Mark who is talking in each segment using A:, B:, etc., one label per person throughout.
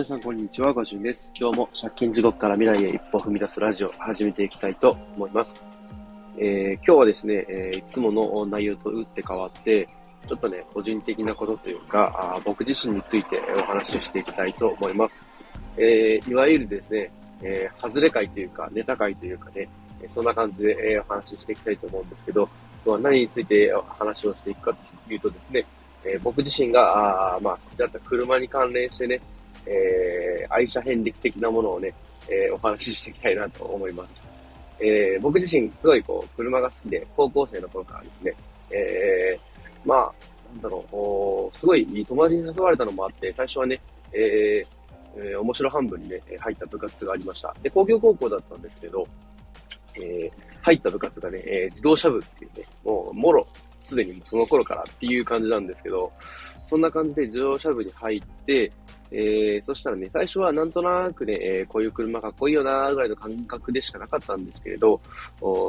A: 皆さん、こんにちは。ごじゅんです。今日も借金地獄から未来へ一歩踏み出すラジオを始めていきたいと思います。えー、今日はですね、えー、いつもの内容と打って変わって、ちょっとね、個人的なことというか、あ僕自身についてお話ししていきたいと思います。えー、いわゆるですね、えー、外れ会というか、ネタ会というかね、そんな感じで、えー、お話ししていきたいと思うんですけど、今日は何についてお話をしていくかというとですね、えー、僕自身が、あまあ、好きだった車に関連してね、えー、愛車遍歴的なものをね、えー、お話ししていきたいなと思います。えー、僕自身、すごいこう、車が好きで、高校生の頃からですね、えー、まあ、なんだろう、すごい友達に誘われたのもあって、最初はね、えー、えー、面白半分にね、入った部活がありました。で、工業高校だったんですけど、えー、入った部活がね、えー、自動車部っていうね、もう、もろ、すでにその頃からっていう感じなんですけど、そんな感じで自動車部に入って、えー、そしたらね、最初はなんとなくね、えー、こういう車かっこいいよなぐらいの感覚でしかなかったんですけれど、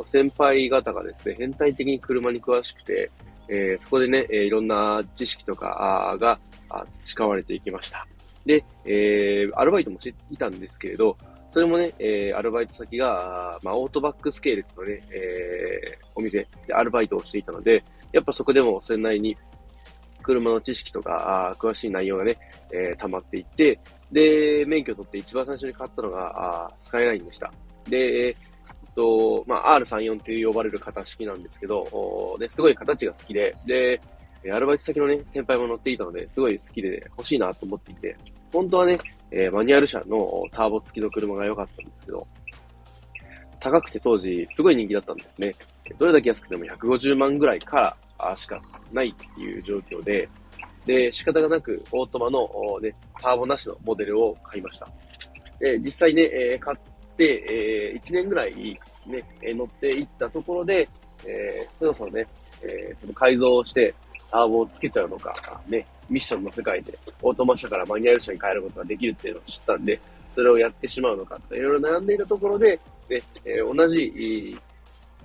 A: 先輩方がですね、変態的に車に詳しくて、えー、そこでね、え、いろんな知識とかが培われていきました。で、え、アルバイトもしていたんですけれど、それもね、え、アルバイト先が、まあ、オートバックス系列のね、え、お店でアルバイトをしていたので、やっぱそこでもそれなりに車の知識とか、詳しい内容がね、えー、溜まっていって、で、免許取って一番最初に買ったのが、あスカイラインでした。で、えっと、まあ、R34 って呼ばれる型式なんですけど、おですごい形が好きで、で、アルバイト先のね、先輩も乗っていたので、すごい好きで、ね、欲しいなと思っていて、本当はね、えー、マニュアル車のターボ付きの車が良かったんですけど、高くて当時すごい人気だったんですね。どれだけ安くても150万ぐらいからしかないっていう状況で、で、仕方がなくオートマの、ね、ターボなしのモデルを買いました。で、実際ね、え、買って、え、1年ぐらいね、乗っていったところで、えー、そろそろね、えー、改造して、ターボをつけちゃうのか、ね、ミッションの世界でオートマ車からマニュアル車に変えることができるっていうのを知ったんで、それをやってしまうのか、いろいろ悩んでいたところで、ね、えー、同じ、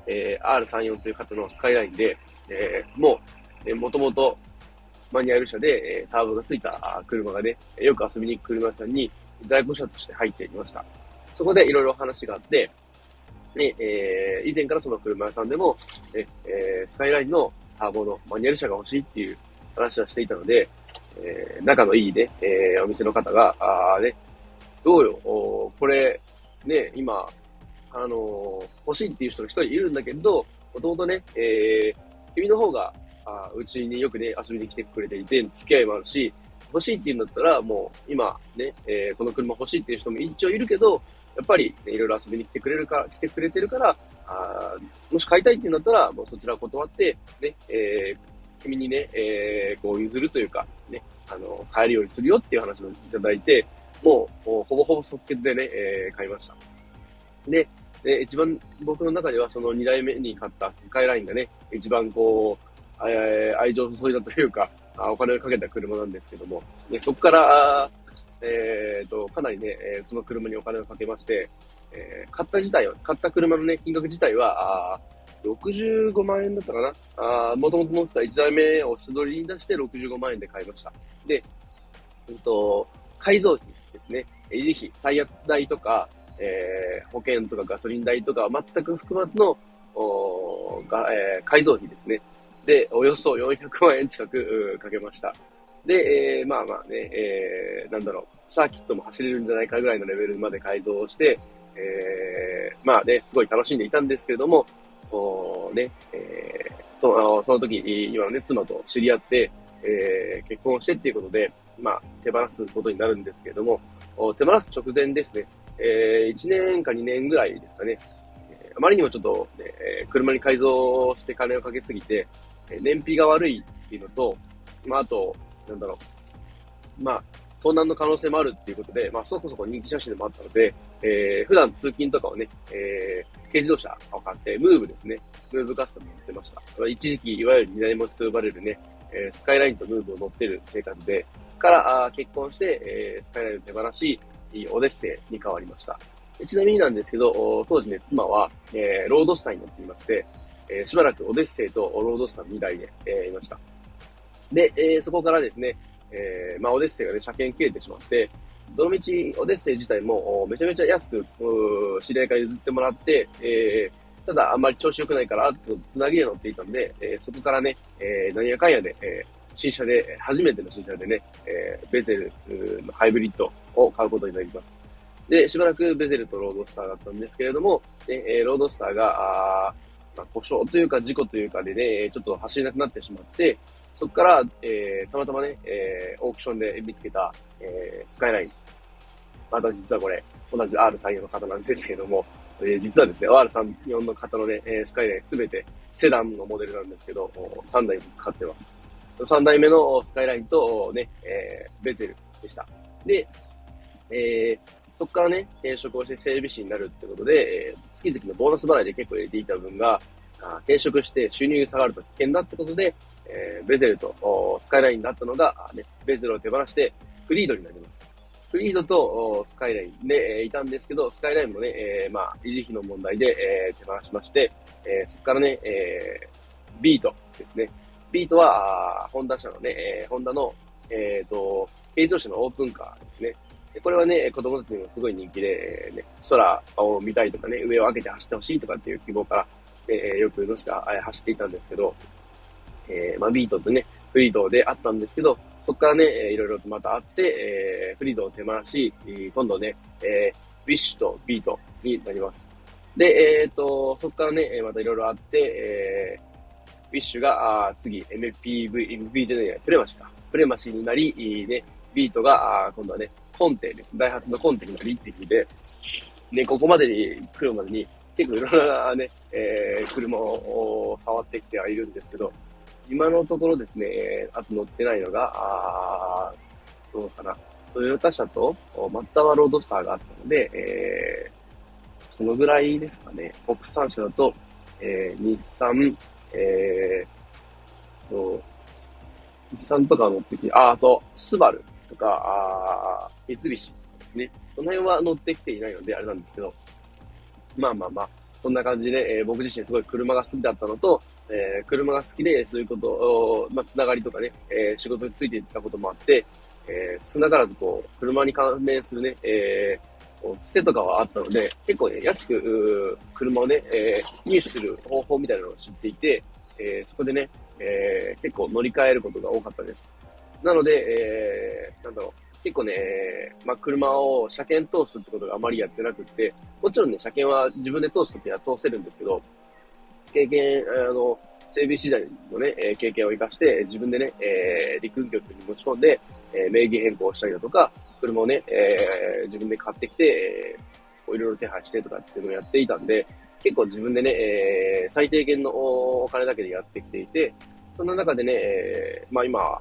A: えー、R34 という方のスカイラインで、えー、もう、えー、もともとマニュアル車で、えー、ターボがついた車がね、よく遊びに行く車屋さんに在庫車として入っていました。そこでいろいろ話があって、ね、えー、以前からその車屋さんでも、ええー、スカイラインのターボのマニュアル車が欲しいっていう話はしていたので、えー、仲のいいね、えー、お店の方が、あね、どうよ、これ、ね、今、あのー、欲しいっていう人が一人いるんだけど、もともとね、えー、君の方が、あうちによくね、遊びに来てくれていて、付き合いもあるし、欲しいって言うんだったら、もう、今、ね、えー、この車欲しいっていう人も一応いるけど、やっぱり、ね、いろいろ遊びに来てくれるから、来てくれてるから、あもし買いたいって言うんだったら、もうそちらを断って、ね、えー、君にね、えー、こう譲るというか、ね、あの、買えるようにするよっていう話をいただいて、もう、もうほぼほぼ即決でね、えー、買いました。で、で、一番僕の中ではその2代目に買ったスカイラインがね、一番こうう、愛情を注いだというか、あお金をかけた車なんですけども、でそこから、えー、と、かなりね、え、その車にお金をかけまして、えー、買った自体は、買った車のね、金額自体は、あ65万円だったかなあもともと乗ってた1台目を素取りに出して65万円で買いました。で、うんと、改造費ですね。維持費、タイヤ代とか、えー、保険とかガソリン代とか全く含まずの、おがえー、改造費ですね。で、およそ400万円近くかけました。で、えー、まあまあね、えー、なんだろう、サーキットも走れるんじゃないかぐらいのレベルまで改造して、えー、まあね、すごい楽しんでいたんですけれども、おね、えー、とその時、今のね、妻と知り合って、えー、結婚してっていうことで、まあ、手放すことになるんですけれども、手放す直前ですね、えー、1年か2年ぐらいですかね、えあまりにもちょっと、ね、車に改造して金をかけすぎて、燃費が悪いっていうのと、まあ、あと、なんだろう、まあ、盗難の可能性もあるっていうことで、まあ、そこそこ人気車種でもあったので、えー、普段通勤とかをね、えー、軽自動車を買って、ムーブですね、ムーブカスタム乗ってました。一時期、いわゆる二台持ちと呼ばれるね、えー、スカイラインとムーブを乗ってる生活で、からあ結婚して、えー、スカイラインを手放し、オデッセイに変わりました。ちなみになんですけど、当時ね、妻は、えー、ロードスターに乗っていまして、えー、しばらくオデッセイとロードスター2台で、えー、いました。で、えー、そこからですね、えー、まあ、オデッセイがね、車検切れてしまって、どのみちオデッセイ自体もめちゃめちゃ安く、知り合いから譲ってもらって、えー、ただあんまり調子良くないから、つなぎで乗っていたんで、えー、そこからね、えー、何やかんやで、えー、新車で、初めての新車でね、えー、ベゼルのハイブリッドを買うことになります。で、しばらくベゼルとロードスターだったんですけれども、えー、ロードスターが、あまあ、故障というか事故というかでね、ちょっと走れなくなってしまって、そこから、えー、たまたまね、えー、オークションで見つけた、えー、スカイライン。また実はこれ、同じ R34 の方なんですけども、えー、実はですね、R34 の方のね、えー、スカイラインすべてセダンのモデルなんですけど、3台買ってます。3代目のスカイラインとね、えー、ベゼルでした。で、えー、そこからね、転職をして整備士になるってことで、えー、月々のボーナス払いで結構入れていた分が、あ転職して収入が下がると危険だってことで、えー、ベゼルとスカイラインだったのが、ね、ベゼルを手放してフリードになります。フリードとスカイラインで、えー、いたんですけど、スカイラインもね、えー、まあ、維持費の問題で、えー、手放しまして、えー、そこからね、えー、ビートですね。ビートは、ホンダ社のね、えー、ホンダの、えっ、ー、と、軽乗車のオープンカーですね。これはね、子供たちにもすごい人気で、ね、空を見たいとかね、上を開けて走ってほしいとかっていう希望から、えー、よく乗せた、走っていたんですけど、えー、まあ、ビートとね、フリードであったんですけど、そこからね、えー、いろいろとまたあって、えー、フリードを手放し、今度ね、えー、ウィッシュとビートになります。で、えっ、ー、と、そこからね、またいろいろあって、えー、ウィッシュが、あ次、MPV、MPV じゃない、プレマシか。プレマシになり、ね、ビートが、あ今度はね、コンテです。ダイハツのコンテになりって聞いて、ね、ここまでに来るまでに、結構いろんなね、えー、車を触ってきてはいるんですけど、今のところですね、あと乗ってないのが、あどうかな、トヨタ車とマッタワロードスターがあったので、えー、そのぐらいですかね。国産車だと、えー、日産、えー、と、日産とか乗ってきて、あ、あと、スバルとか、あ三菱ですね。その辺は乗ってきていないので、あれなんですけど、まあまあまあ、そんな感じで、えー、僕自身すごい車が好きだったのと、えー、車が好きで、そういうことを、まあ、つながりとかね、えー、仕事についていったこともあって、えー、少なからずこう、車に関連するね、えー、つてとかはあったので、結構ね、安く、車をね、えー、入手する方法みたいなのを知っていて、えー、そこでね、えー、結構乗り換えることが多かったです。なので、えー、なんだろう、結構ね、まあ、車を車検通すってことがあまりやってなくて、もちろんね、車検は自分で通すときは通せるんですけど、経験、あの、整備資材のね、え経験を生かして、自分でね、えー、陸運局に持ち込んで、えー、名義変更したりだとか、車をね、えー、自分で買ってきて、えー、いろいろ手配してとかっていうのをやっていたんで、結構自分でね、えー、最低限のお金だけでやってきていて、そんな中でね、えー、まあ今は、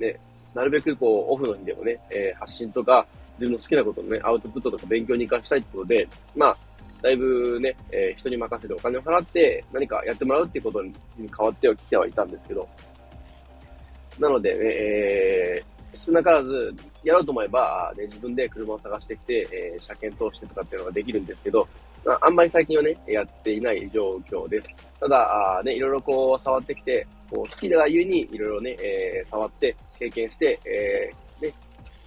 A: ね、なるべくこう、オフの日でもね、えー、発信とか、自分の好きなことのね、アウトプットとか勉強に活かしたいってことで、まあ、だいぶね、えー、人に任せてお金を払って何かやってもらうっていうことに変わってはきてはいたんですけど、なのでね、えー、少なからず、やろうと思えば、ね、自分で車を探してきて、えー、車検通してとかっていうのができるんですけど、まあ、あんまり最近はね、やっていない状況です。ただ、ね、いろいろこう、触ってきて、こう、好きだがゆえに、いろいろね、えー、触って、経験して、えー、ね、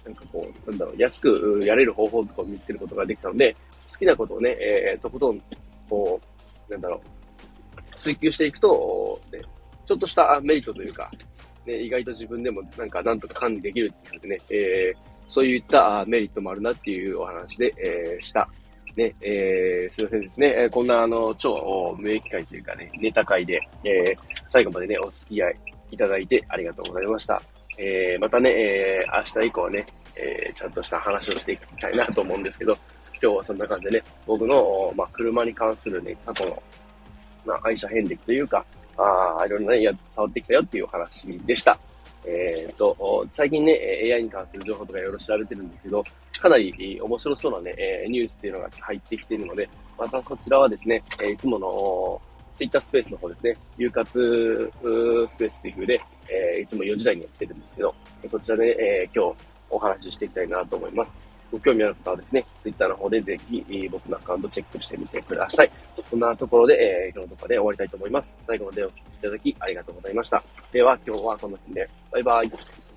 A: なんかこう、なんだろう、安くやれる方法とかを見つけることができたので、好きなことをね、えー、とことん、こう、なんだろう、追求していくと、ね、ちょっとしたメリットというか、ね、意外と自分でもなんかなんとか管理できるっていうでね、えー、そういったメリットもあるなっていうお話で、えー、した。ね、えー、すいませんですね。え、こんなあの、超無益会というかね、ネタ会で、えー、最後までね、お付き合いいただいてありがとうございました。えー、またね、えー、明日以降ね、えー、ちゃんとした話をしていきたいなと思うんですけど、今日はそんな感じでね、僕の、まあ、車に関するね、過去の、まあ、愛車遍歴というか、ああ、いろんなね、や、触ってきたよっていうお話でした。えっ、ー、と、最近ね、AI に関する情報とかいろいろ調べてるんですけど、かなり面白そうなね、えニュースっていうのが入ってきているので、またこちらはですね、えいつものツイッタースペースの方ですね、有活スペースっていう風で、え、いつも4時台にやってるんですけど、そちらで、え、今日お話ししていきたいなと思います。ご興味ある方はですね、ツイッターの方でぜひ、僕のアカウントチェックしてみてください。そんなところで、えー、今日のところで終わりたいと思います。最後までお聴きいただきありがとうございました。では、今日はこの辺で。バイバイ。